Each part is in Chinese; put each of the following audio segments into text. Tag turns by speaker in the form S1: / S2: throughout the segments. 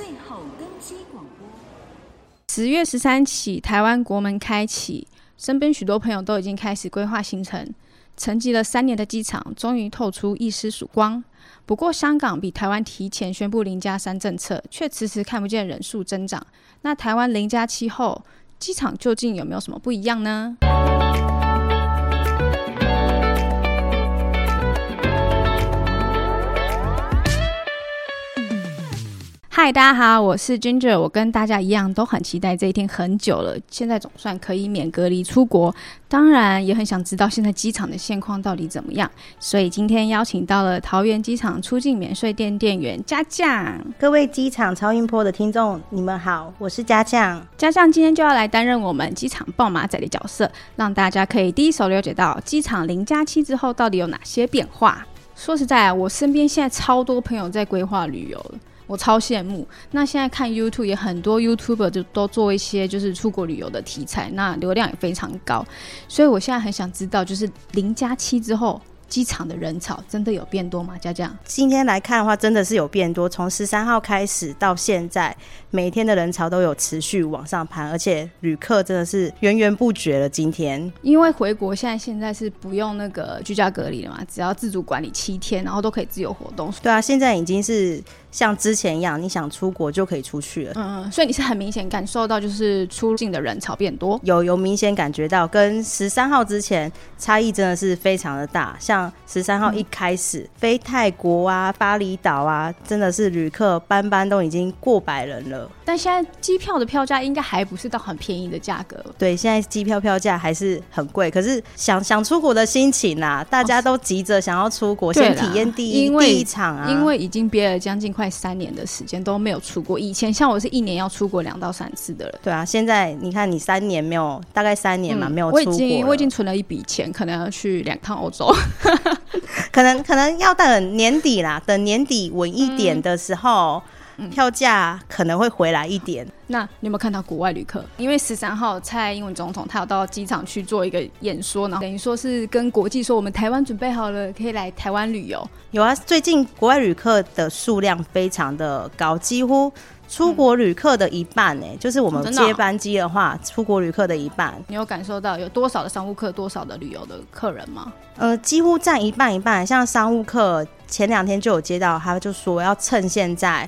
S1: 最后登机广播。
S2: 十月十三起，台湾国门开启，身边许多朋友都已经开始规划行程。沉寂了三年的机场，终于透出一丝曙光。不过，香港比台湾提前宣布零加三政策，却迟迟看不见人数增长。那台湾零加七后，机场究竟有没有什么不一样呢？嗨，大家好，我是 Ginger。我跟大家一样，都很期待这一天很久了。现在总算可以免隔离出国，当然也很想知道现在机场的现况到底怎么样。所以今天邀请到了桃园机场出境免税店店员佳酱。
S3: 各位机场超音波的听众，你们好，我是佳酱。
S2: 佳酱今天就要来担任我们机场爆马仔的角色，让大家可以第一手了解到机场零加七之后到底有哪些变化。说实在，我身边现在超多朋友在规划旅游了。我超羡慕。那现在看 YouTube 也很多 YouTuber 就都做一些就是出国旅游的题材，那流量也非常高。所以我现在很想知道，就是零加七之后。机场的人潮真的有变多吗？佳佳，
S3: 今天来看的话，真的是有变多。从十三号开始到现在，每天的人潮都有持续往上攀，而且旅客真的是源源不绝了。今天
S2: 因为回国现在现在是不用那个居家隔离了嘛，只要自主管理七天，然后都可以自由活动。
S3: 对啊，现在已经是像之前一样，你想出国就可以出去了。
S2: 嗯，所以你是很明显感受到就是出境的人潮变多，
S3: 有有明显感觉到跟十三号之前差异真的是非常的大，像。十三号一开始、嗯、飞泰国啊、巴厘岛啊，真的是旅客班班都已经过百人了。
S2: 但现在机票的票价应该还不是到很便宜的价格。
S3: 对，现在机票票价还是很贵。可是想想出国的心情啊，大家都急着想要出国，哦、先体验第一第一场啊。
S2: 因为已经憋了将近快三年的时间都没有出国。以前像我是一年要出国两到三次的人。
S3: 对啊，现在你看你三年没有，大概三年嘛、嗯、没有出国。
S2: 我已经我已经存了一笔钱，可能要去两趟欧洲。
S3: 可能可能要等年底啦，等年底稳一点的时候，嗯、票价可能会回来一点。
S2: 那你有没有看到国外旅客？因为十三号蔡英文总统他有到机场去做一个演说，然后等于说是跟国际说我们台湾准备好了，可以来台湾旅游。
S3: 有啊，最近国外旅客的数量非常的高，几乎。出国旅客的一半呢、欸，就是我们接班机的话，出国旅客的一半。
S2: 你有感受到有多少的商务客，多少的旅游的客人吗？
S3: 呃，几乎占一半一半。像商务客，前两天就有接到，他就说要趁现在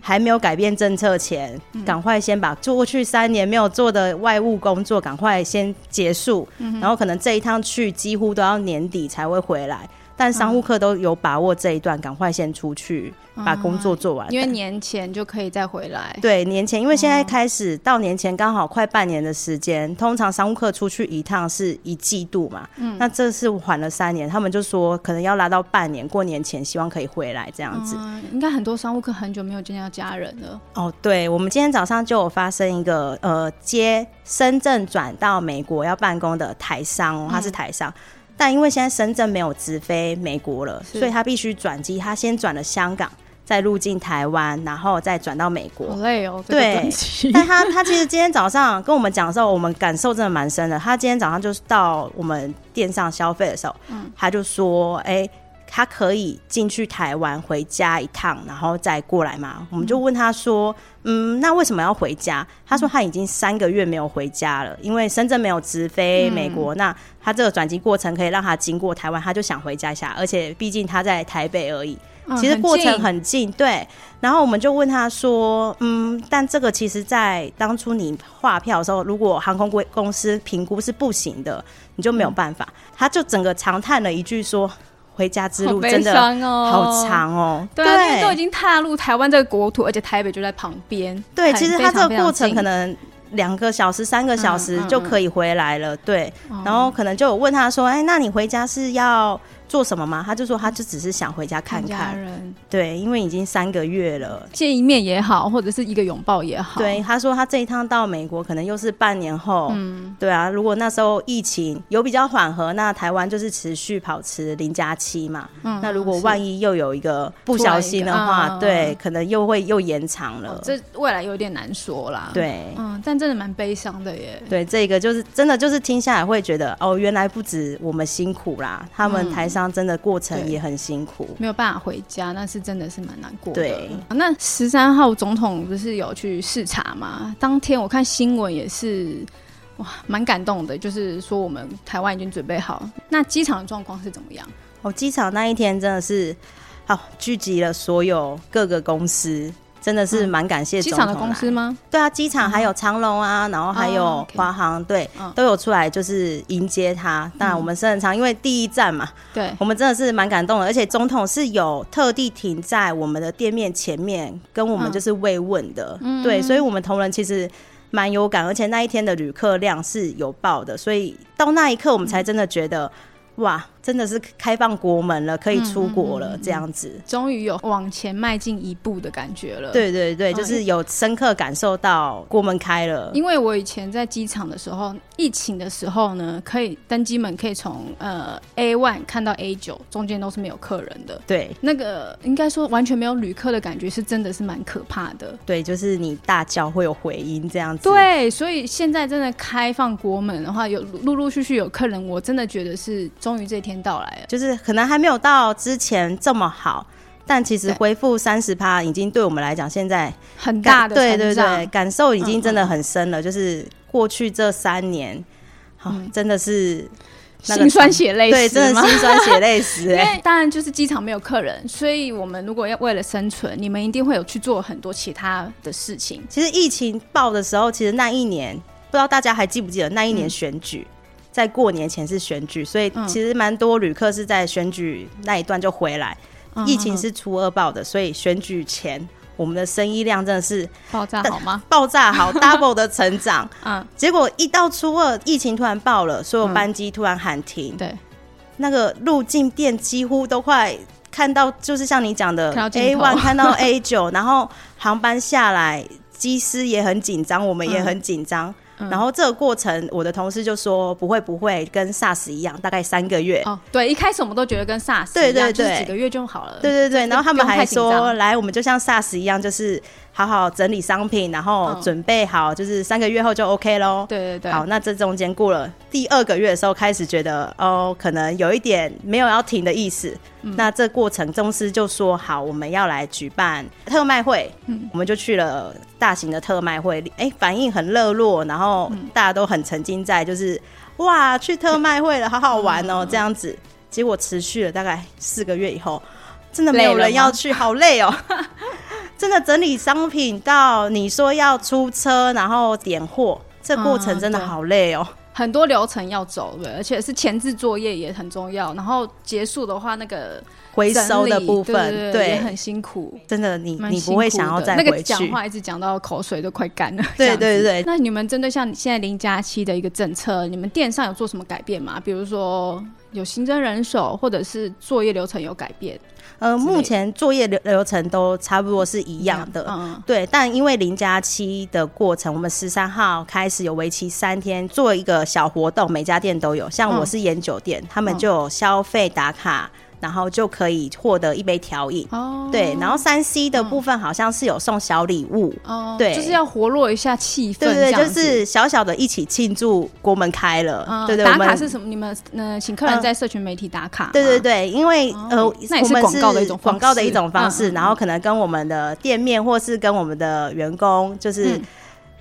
S3: 还没有改变政策前，赶、嗯、快先把做过去三年没有做的外务工作赶快先结束，嗯、然后可能这一趟去几乎都要年底才会回来。但商务客都有把握这一段，赶快先出去把工作做完，
S2: 因为年前就可以再回来。
S3: 对，年前，因为现在开始到年前刚好快半年的时间，通常商务客出去一趟是一季度嘛，嗯，那这是缓了三年，他们就说可能要拉到半年，过年前希望可以回来这样子。
S2: 嗯，应该很多商务客很久没有见到家人了。
S3: 哦，对，我们今天早上就有发生一个呃接深圳转到美国要办公的台商，他是台商。嗯但因为现在深圳没有直飞美国了，所以他必须转机。他先转了香港，再入境台湾，然后再转到美国。
S2: 好累哦，
S3: 对。但他他其实今天早上跟我们讲的时候，我们感受真的蛮深的。他今天早上就是到我们店上消费的时候，嗯，他就说：“哎、欸。”他可以进去台湾回家一趟，然后再过来吗？我们就问他说：“嗯，那为什么要回家？”他说：“他已经三个月没有回家了，因为深圳没有直飞美国。嗯、那他这个转机过程可以让他经过台湾，他就想回家一下。而且毕竟他在台北而已，其实过程很近。嗯、对。然后我们就问他说：“嗯，但这个其实，在当初你划票的时候，如果航空公司评估是不行的，你就没有办法。嗯”他就整个长叹了一句说。回家之路真的好长哦，
S2: 对啊，因为都已经踏入台湾这个国土，而且台北就在旁边。
S3: 对，其实他这个过程可能两个小时、三个小时就可以回来了。对，然后可能就有问他说：“哎，那你回家是要？”做什么吗？他就说，他就只是想回家看看。对，因为已经三个月了，
S2: 见一面也好，或者是一个拥抱也好。
S3: 对，他说他这一趟到美国可能又是半年后。嗯，对啊，如果那时候疫情有比较缓和，那台湾就是持续保持零加七嘛。嗯，那如果万一又有一个不小心的话，对，可能又会又延长了。哦，这
S2: 未来有点难说啦。
S3: 对，
S2: 嗯，但真的蛮悲伤的耶。
S3: 对，这个就是真的，就是听下来会觉得哦，原来不止我们辛苦啦，他们台上。商真的过程也很辛苦，
S2: 没有办法回家，那是真的是蛮难过的。
S3: 对，
S2: 那十三号总统不是有去视察吗？当天我看新闻也是，哇，蛮感动的。就是说我们台湾已经准备好，那机场的状况是怎么样？
S3: 哦，机场那一天真的是，好聚集了所有各个公司。真的是蛮感谢机场
S2: 的公司吗？
S3: 对啊，机场还有长隆啊，然后还有华航，对，都有出来就是迎接他。当然我们是很长，因为第一站嘛，对，我们真的是蛮感动的。而且总统是有特地停在我们的店面前面，跟我们就是慰问的。对，所以我们同仁其实蛮有感，而且那一天的旅客量是有报的，所以到那一刻我们才真的觉得。哇，真的是开放国门了，可以出国了，这样子，
S2: 终于有往前迈进一步的感觉了。
S3: 对对对，就是有深刻感受到国门开了。
S2: 因为我以前在机场的时候，疫情的时候呢，可以登机门可以从呃 A one 看到 A 九，中间都是没有客人的。对，那个应该说完全没有旅客的感觉，是真的是蛮可怕的。
S3: 对，就是你大叫会有回音这样子。
S2: 对，所以现在真的开放国门的话，有陆陆续续有客人，我真的觉得是。终于这一天到来了，
S3: 就是可能还没有到之前这么好，但其实恢复三十趴已经对我们来讲现在
S2: 很大的
S3: 对对对感受已经真的很深了。嗯嗯就是过去这三年，好、嗯、真的是
S2: 心酸血泪，
S3: 对，真的心酸血泪史。因为
S2: 当然就是机场没有客人，所以我们如果要为了生存，你们一定会有去做很多其他的事情。
S3: 其实疫情爆的时候，其实那一年不知道大家还记不记得那一年选举。嗯在过年前是选举，所以其实蛮多旅客是在选举那一段就回来。嗯、疫情是初二报的，所以选举前我们的生意量真的是
S2: 爆炸好吗？
S3: 爆炸好，double 的成长。嗯，结果一到初二，疫情突然爆了，所有班机突然喊停。对、嗯，那个入境店几乎都快看到，就是像你讲的 A one 看到 A 九，然后航班下来，机师也很紧张，我们也很紧张。嗯然后这个过程，我的同事就说不会不会跟 SARS 一样，大概三个月。哦，
S2: 对，一开始我们都觉得跟 SARS 一样，对对对，就是几个月就好了。
S3: 对对对，然后他们还说，来，我们就像 SARS 一样，就是。好好整理商品，然后准备好，就是三个月后就 OK 喽。对对对。好，那这中间过了第二个月的时候，开始觉得哦，可能有一点没有要停的意思。嗯、那这过程，公司就说好，我们要来举办特卖会。嗯，我们就去了大型的特卖会，哎、欸，反应很热络，然后大家都很沉浸在，就是哇，去特卖会了，好好玩哦，这样子。结果持续了大概四个月以后，真的没有人要去，好累哦。真的整理商品到你说要出车，然后点货，这过程真的好累哦，
S2: 很多流程要走，对，而且是前置作业也很重要。然后结束的话，那个
S3: 回收的部分，对，
S2: 很辛苦。
S3: 真的，你你不会想要再回去。那个
S2: 讲话一直讲到口水都快干了。
S3: 对对对。
S2: 那你们针对像现在零加七的一个政策，你们店上有做什么改变吗？比如说有新增人手，或者是作业流程有改变？
S3: 呃，目前作业流流程都差不多是一样的，嗯，对。但因为零加七的过程，我们十三号开始有为期三天做一个小活动，每家店都有。像我是烟酒店，他们就有消费打卡。然后就可以获得一杯调饮。哦，对，然后三 C 的部分好像是有送小礼物。哦，对，
S2: 就是要活络一下气氛，
S3: 对对，就是小小的一起庆祝国门开了，
S2: 哦、
S3: 对对。
S2: 打卡是什么？你们呃，请客人在社群媒体打卡，
S3: 对对对，因为、哦、呃，那也是广告的一种广告的一种方式，然后可能跟我们的店面或是跟我们的员工就是。嗯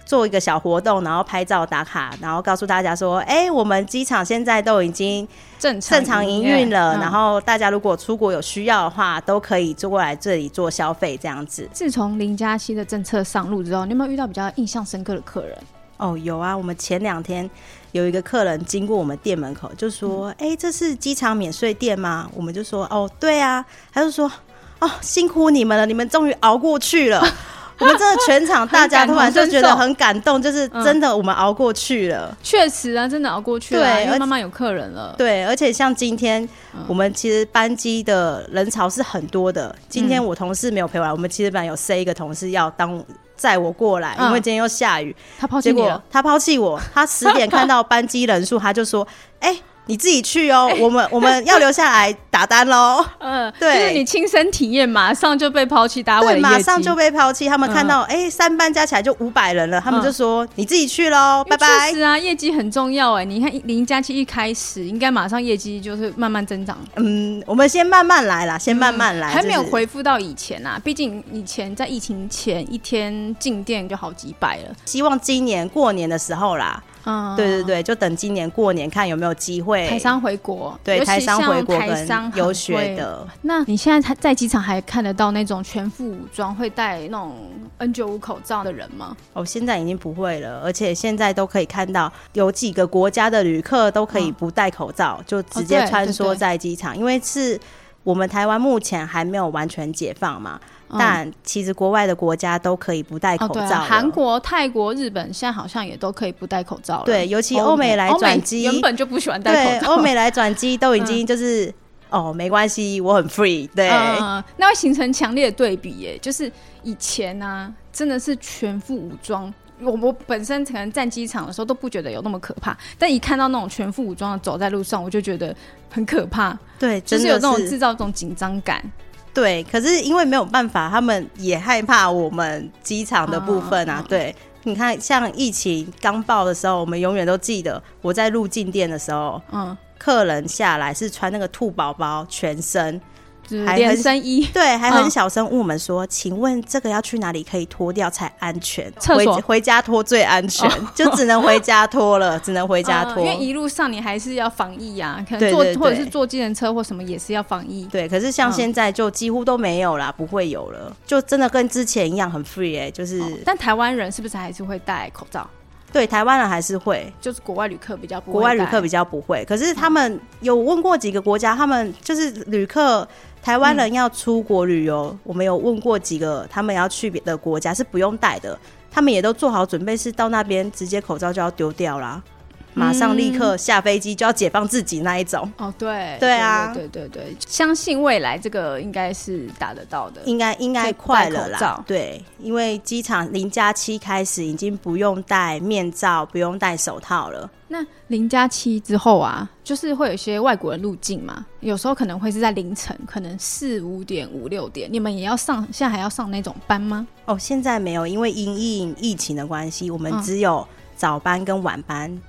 S3: 做一个小活动，然后拍照打卡，然后告诉大家说：“哎、欸，我们机场现在都已经正常营运了。嗯、然后大家如果出国有需要的话，都可以坐过来这里做消费，这样子。”
S2: 自从零加七的政策上路之后，你有没有遇到比较印象深刻的客人？
S3: 哦，有啊，我们前两天有一个客人经过我们店门口，就说：“哎、嗯欸，这是机场免税店吗？”我们就说：“哦，对啊。”他就说：“哦，辛苦你们了，你们终于熬过去了。”我们真的全场大家突然就觉得很感动，就是真的我们熬过去了。确、
S2: 嗯、实啊，真的熬过去了，对，因为慢慢有客人了。
S3: 对，而且像今天我们其实班机的人潮是很多的。今天我同事没有陪我来，我们其实本来有 C 一个同事要当载我过来，因为今天又下雨，
S2: 他抛弃你了。
S3: 他抛弃我，他十点看到班机人数，他就说：“哎、欸。”你自己去哦，我们我们 要留下来打单喽。
S2: 嗯，
S3: 对，
S2: 就是你亲身体验，马上就被抛弃，大家为了业绩，
S3: 马上就被抛弃。他们看到，哎，三班加起来就五百人了，他们就说你自己去喽，拜拜。
S2: 是啊，业绩很重要哎。你看零加七一开始，应该马上业绩就是慢慢增长。
S3: 嗯，我们先慢慢来啦，先慢慢来，
S2: 还没有恢复到以前啊。毕竟以前在疫情前一天进店就好几百了。
S3: 希望今年过年的时候啦。嗯，对对对，就等今年过年看有没有机会
S2: 台商回国，
S3: 对，台商回国
S2: 台商
S3: 有学的。
S2: 那你现在在机场还看得到那种全副武装会戴那种 N 九五口罩的人吗？
S3: 哦，现在已经不会了，而且现在都可以看到有几个国家的旅客都可以不戴口罩，嗯、就直接穿梭在机场，哦、因为是我们台湾目前还没有完全解放嘛。但其实国外的国家都可以不戴口罩，
S2: 韩、哦啊、国、泰国、日本现在好像也都可以不戴口罩了。
S3: 对，尤其欧美来转机，
S2: 原本就不喜欢戴口罩。
S3: 欧美来转机都已经 就是、嗯、哦，没关系，我很 free。对，
S2: 嗯、那会形成强烈的对比耶。就是以前呢、啊，真的是全副武装。我我本身可能站机场的时候都不觉得有那么可怕，但一看到那种全副武装的走在路上，我就觉得很可怕。
S3: 对，
S2: 就是有那种制造这种紧张感。
S3: 对，可是因为没有办法，他们也害怕我们机场的部分啊。哦、对，你看，像疫情刚爆的时候，我们永远都记得我在入境店的时候，嗯，客人下来是穿那个兔宝宝全身。
S2: 连身衣，
S3: 对，还很小声问我们说：“嗯、请问这个要去哪里可以脱掉才安全？
S2: 厕所
S3: 回回家脱最安全，哦、就只能回家脱了，只能回家脱、嗯。
S2: 因为一路上你还是要防疫呀、啊，可能坐或者是坐计程车或什么也是要防疫。
S3: 对，可是像现在就几乎都没有啦，不会有了，就真的跟之前一样很 free 哎、欸，就是、哦。
S2: 但台湾人是不是还是会戴口罩？
S3: 对，台湾人还是会，
S2: 就是国外旅客比较不会，
S3: 国外旅客比较不会。可是他们有问过几个国家，他们就是旅客。台湾人要出国旅游，嗯、我们有问过几个，他们要去别的国家是不用带的，他们也都做好准备，是到那边直接口罩就要丢掉啦。马上立刻下飞机就要解放自己那一种
S2: 哦，对
S3: 对啊，
S2: 对对对，相信未来这个应该是打得到的，
S3: 应该应该快了啦。对，因为机场零加七开始已经不用戴面罩，不用戴手套了。
S2: 那零加七之后啊，就是会有一些外国人入境嘛，有时候可能会是在凌晨，可能四五点、五六点，你们也要上，现在还要上那种班吗？
S3: 哦，现在没有，因为因应疫情的关系，我们只有早班跟晚班。嗯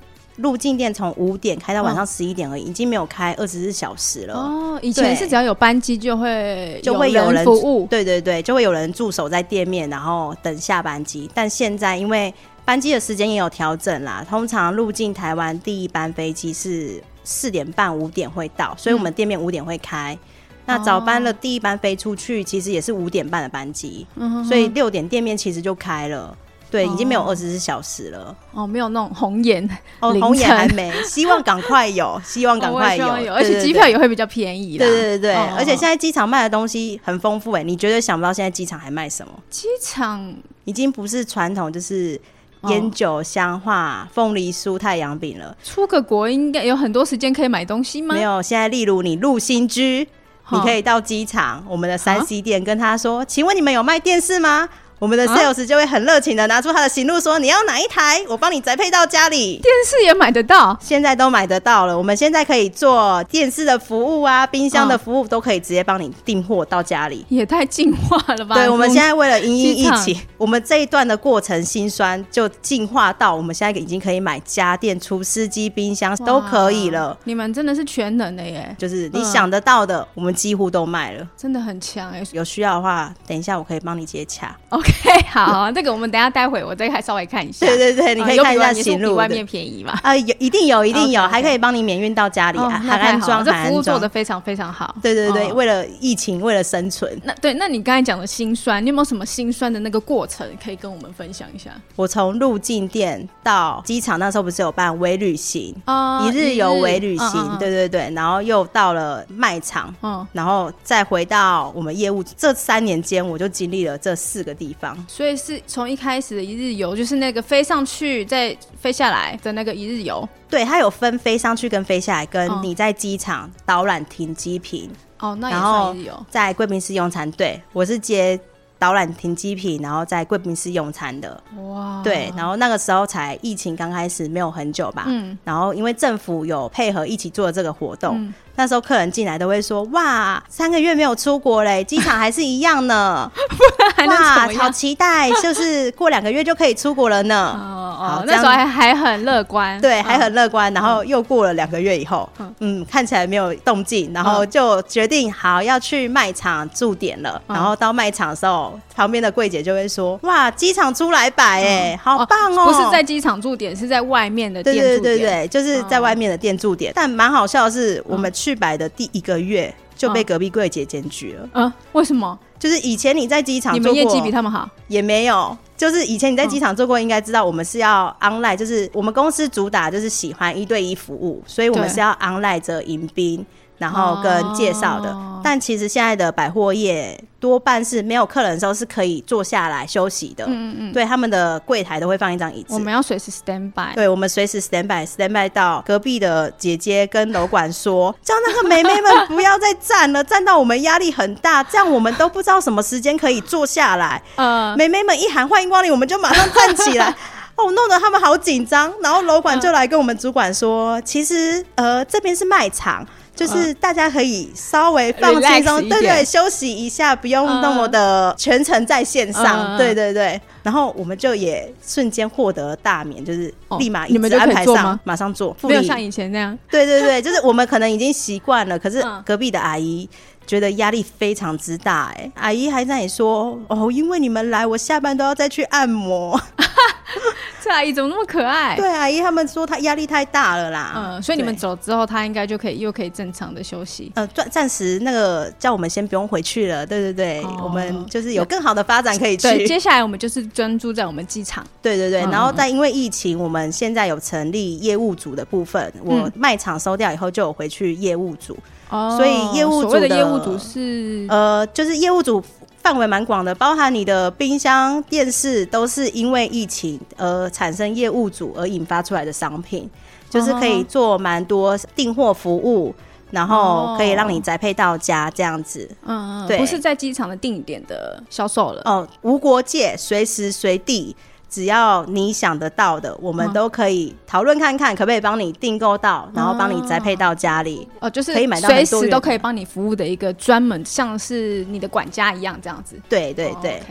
S3: 入境店从五点开到晚上十一点而已，哦、已经没有开二十四小时了。哦，
S2: 以前是只要有班机就会
S3: 就会有人
S2: 服务，
S3: 对对对，就会有人驻守在店面，然后等下班机。但现在因为班机的时间也有调整啦，通常入境台湾第一班飞机是四点半五点会到，所以我们店面五点会开。嗯、那早班的第一班飞出去，其实也是五点半的班机，哦、所以六点店面其实就开了。对，已经没有二十四小时了。
S2: 哦，没有那种红眼，
S3: 哦，红眼还没，希望赶快有，希望赶快有，
S2: 而且机票也会比较便宜。
S3: 对对对，而且现在机场卖的东西很丰富，哎，你绝对想不到现在机场还卖什么？
S2: 机场
S3: 已经不是传统，就是烟酒、香化、凤梨酥、太阳饼了。
S2: 出个国应该有很多时间可以买东西吗？
S3: 没有，现在例如你入新居，你可以到机场我们的三 C 店跟他说：“请问你们有卖电视吗？”我们的 sales 就会很热情的拿出他的行路，说：“你要哪一台？我帮你宅配到家里。”
S2: 电视也买得到，
S3: 现在都买得到了。我们现在可以做电视的服务啊，冰箱的服务都可以直接帮你订货到家里。
S2: 也太进化了吧！
S3: 对，我们现在为了因应疫情，我们这一段的过程心酸，就进化到我们现在已经可以买家电、除湿机、冰箱都可以了。
S2: 你们真的是全能的耶！
S3: 就是你想得到的，我们几乎都卖了，
S2: 真的很强哎。
S3: 有需要的话，等一下我可以帮你接洽。
S2: OK。好，这个我们等下待会我再还稍微看一下。
S3: 对对对，你可以看一下行路，
S2: 比外面便宜嘛？
S3: 啊，有一定有，一定有，还可以帮你免运到家里啊，还安装，
S2: 这服务做的非常非常好。
S3: 对对对，为了疫情，为了生存。
S2: 那对，那你刚才讲的心酸，你有没有什么心酸的那个过程可以跟我们分享一下？
S3: 我从入境店到机场那时候不是有办微旅行啊，一日游微旅行，对对对，然后又到了卖场，嗯，然后再回到我们业务，这三年间我就经历了这四个地方。
S2: 所以是从一开始的一日游，就是那个飞上去再飞下来的那个一日游。
S3: 对，它有分飞上去跟飞下来，跟你在机场导览停机坪。
S2: 哦，那也算一日游。
S3: 在贵宾室用餐，对，我是接导览停机坪，然后在贵宾室用餐的。
S2: 哇，
S3: 对，然后那个时候才疫情刚开始，没有很久吧。嗯，然后因为政府有配合一起做这个活动。嗯那时候客人进来都会说：“哇，三个月没有出国嘞，机场还是一样呢。哇，好期待，就是过两个月就可以出国了呢。”
S2: 哦哦，那时候还还很乐观，
S3: 对，还很乐观。然后又过了两个月以后，嗯，看起来没有动静，然后就决定好要去卖场驻点了。然后到卖场的时候，旁边的柜姐就会说：“哇，机场出来摆哎，好棒哦！”
S2: 不是在机场驻点，是在外面的店驻点。
S3: 对对对对，就是在外面的店驻点。但蛮好笑的是，我们去摆的第一个月就被隔壁柜姐检举了。
S2: 嗯，为什么？
S3: 就是以前你在机场，
S2: 你们业绩比他们好？
S3: 也没有。就是以前你在机场做过，应该知道我们是要 online，就是我们公司主打就是喜欢一对一服务，所以我们是要 online 着迎宾。然后跟介绍的，哦、但其实现在的百货业多半是没有客人的时候是可以坐下来休息的。嗯嗯，对，他们的柜台都会放一张椅子。
S2: 我们要随时 stand by。
S3: 对，我们随时 stand by，stand by 到隔壁的姐姐跟楼管说，叫那个妹妹们不要再站了，站到我们压力很大，这样我们都不知道什么时间可以坐下来。嗯，妹妹们一喊欢迎光临，我们就马上站起来。哦，弄得他们好紧张。然后楼管就来跟我们主管说，其实呃这边是卖场。就是大家可以稍微放轻松，对对，休息一下，不用那么的全程在线上，对对对。然后我们就也瞬间获得大免，就是立马一直安排上，马上做，
S2: 没有像以前那样。
S3: 对对对，就是我们可能已经习惯了，可是隔壁的阿姨觉得压力非常之大，哎，阿姨还在说，哦，因为你们来，我下班都要再去按摩。
S2: 这阿姨怎么那么可爱？
S3: 对，阿姨他们说她压力太大了啦。
S2: 嗯，所以你们走之后，她应该就可以又可以正常的休息。
S3: 呃，暂暂时那个叫我们先不用回去了。对对对，我们就是有更好的发展可以去。
S2: 对，接下来我们就是专注在我们机场。
S3: 对对对，然后再因为疫情，我们现在有成立业务组的部分。我卖场收掉以后，就有回去业务组。哦，所以业务组的
S2: 业务组是
S3: 呃，就是业务组。范围蛮广的，包含你的冰箱、电视，都是因为疫情而产生业务组而引发出来的商品，就是可以做蛮多订货服务，然后可以让你宅配到家这样子。
S2: 嗯，对，不是在机场的定点的销售了。
S3: 哦，无国界，随时随地。只要你想得到的，我们都可以讨论看看，可不可以帮你订购到，然后帮你栽配到家里。
S2: 哦，就是可以买到随时都可以帮你服务的一个专门，像是你的管家一样这样子。
S3: 对对对，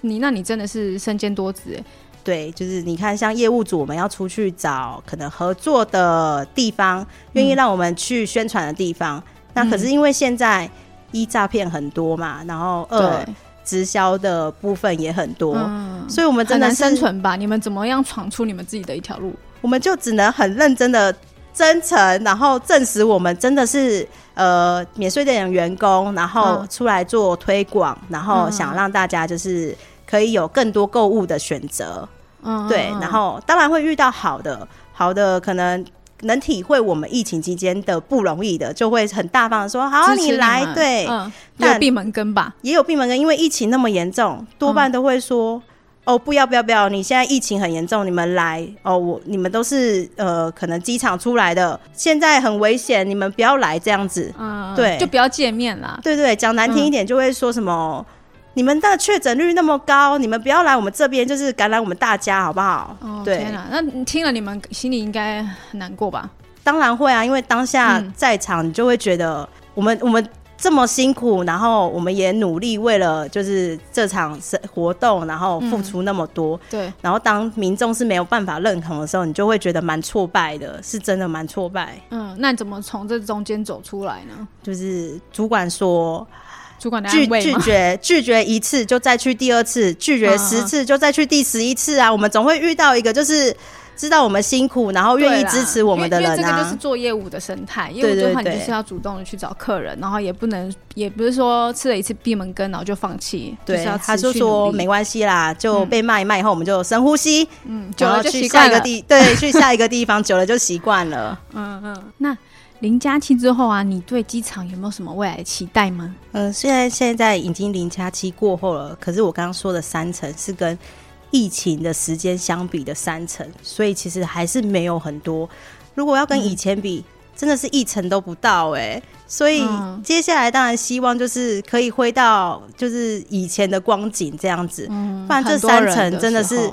S2: 你那你真的是身兼多职哎。
S3: 对，就是你看，像业务组，我们要出去找可能合作的地方，愿意让我们去宣传的地方。那可是因为现在一诈骗很多嘛，然后二。直销的部分也很多，嗯、所以我们真的
S2: 生存吧？你们怎么样闯出你们自己的一条路？
S3: 我们就只能很认真的真诚，然后证实我们真的是呃免税店的员工，然后出来做推广，嗯、然后想让大家就是可以有更多购物的选择。嗯，对，然后当然会遇到好的，好的可能。能体会我们疫情期间的不容易的，就会很大方的说：“好，你来。”对，
S2: 嗯，有闭门羹吧？
S3: 也有闭门羹，因为疫情那么严重，多半都会说：“哦，不要不要不要！你现在疫情很严重，你们来哦，我你们都是呃，可能机场出来的，现在很危险，你们不要来这样子。”嗯，对，
S2: 就不要见面啦。
S3: 对对，讲难听一点，就会说什么。你们的确诊率那么高，你们不要来我们这边，就是感染我们大家，好不好？
S2: 哦，对。天哪，那你听了你们心里应该很难过吧？
S3: 当然会啊，因为当下在场，你就会觉得我们、嗯、我们这么辛苦，然后我们也努力为了就是这场活动，然后付出那么多，嗯、对。然后当民众是没有办法认同的时候，你就会觉得蛮挫败的，是真的蛮挫败。
S2: 嗯，那你怎么从这中间走出来呢？
S3: 就是主管说。
S2: 主管
S3: 拒拒绝拒绝一次就再去第二次，拒绝十次就再去第十一次啊！我们总会遇到一个就是知道我们辛苦，然后愿意支持我们的人啊。
S2: 这个就是做业务的生态，业务的话你就是要主动的去找客人，然后也不能也不是说吃了一次闭门羹然后就放弃。
S3: 对，他就说没关系啦，就被骂一骂以后我们就深呼吸，
S2: 嗯，久了就
S3: 去下一个地，对，去下一个地方，久了就习惯了。
S2: 嗯嗯，那。零加七之后啊，你对机场有没有什么未来的期待吗？
S3: 呃，虽然现在已经零加七过后了，可是我刚刚说的三层是跟疫情的时间相比的三层，所以其实还是没有很多。如果要跟以前比，真的是一层都不到哎、欸。所以接下来当然希望就是可以回到就是以前的光景这样子，嗯、不然这三层真的是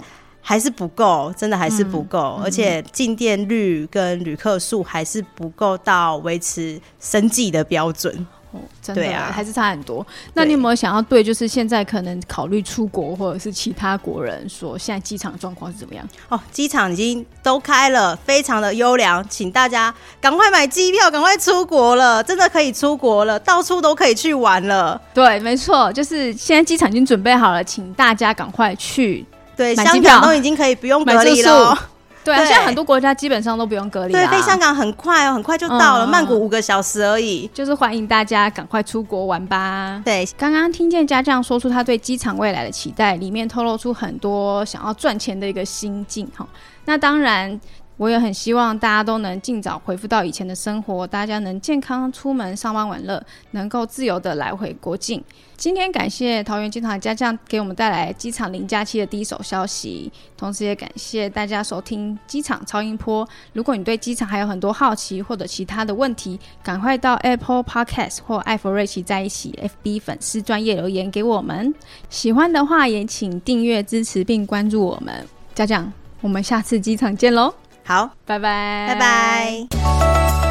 S3: 还是不够，真的还是不够，嗯、而且进店率跟旅客数还是不够到维持生计的标准。
S2: 哦，真的啊，还是差很多。那你有没有想要对，就是现在可能考虑出国或者是其他国人说，现在机场状况是怎么样？
S3: 哦，机场已经都开了，非常的优良，请大家赶快买机票，赶快出国了，真的可以出国了，到处都可以去玩了。
S2: 对，没错，就是现在机场已经准备好了，请大家赶快去。
S3: 对，香港都已经可以不用隔离了。
S2: 对啊，现在很多国家基本上都不用隔离。
S3: 对，飞香港很快哦，很快就到了，曼谷五个小时而已。
S2: 就是欢迎大家赶快出国玩吧。
S3: 对，
S2: 刚刚听见家将说出他对机场未来的期待，里面透露出很多想要赚钱的一个心境哈。那当然。我也很希望大家都能尽早恢复到以前的生活，大家能健康出门上班玩乐，能够自由的来回国境。今天感谢桃园机场的家将给我们带来机场零加七的第一手消息，同时也感谢大家收听机场超音波。如果你对机场还有很多好奇或者其他的问题，赶快到 Apple Podcast 或艾弗瑞奇在一起 FB 粉丝专业留言给我们。喜欢的话也请订阅支持并关注我们。家将，我们下次机场见喽！
S3: 好
S2: 拜拜。
S3: 拜拜。